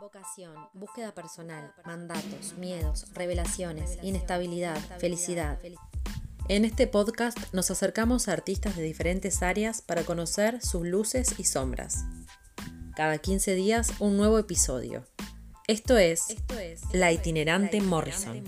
Vocación, búsqueda personal, mandatos, miedos, revelaciones, inestabilidad, felicidad. En este podcast nos acercamos a artistas de diferentes áreas para conocer sus luces y sombras. Cada 15 días un nuevo episodio. Esto es, La Itinerante Morrison.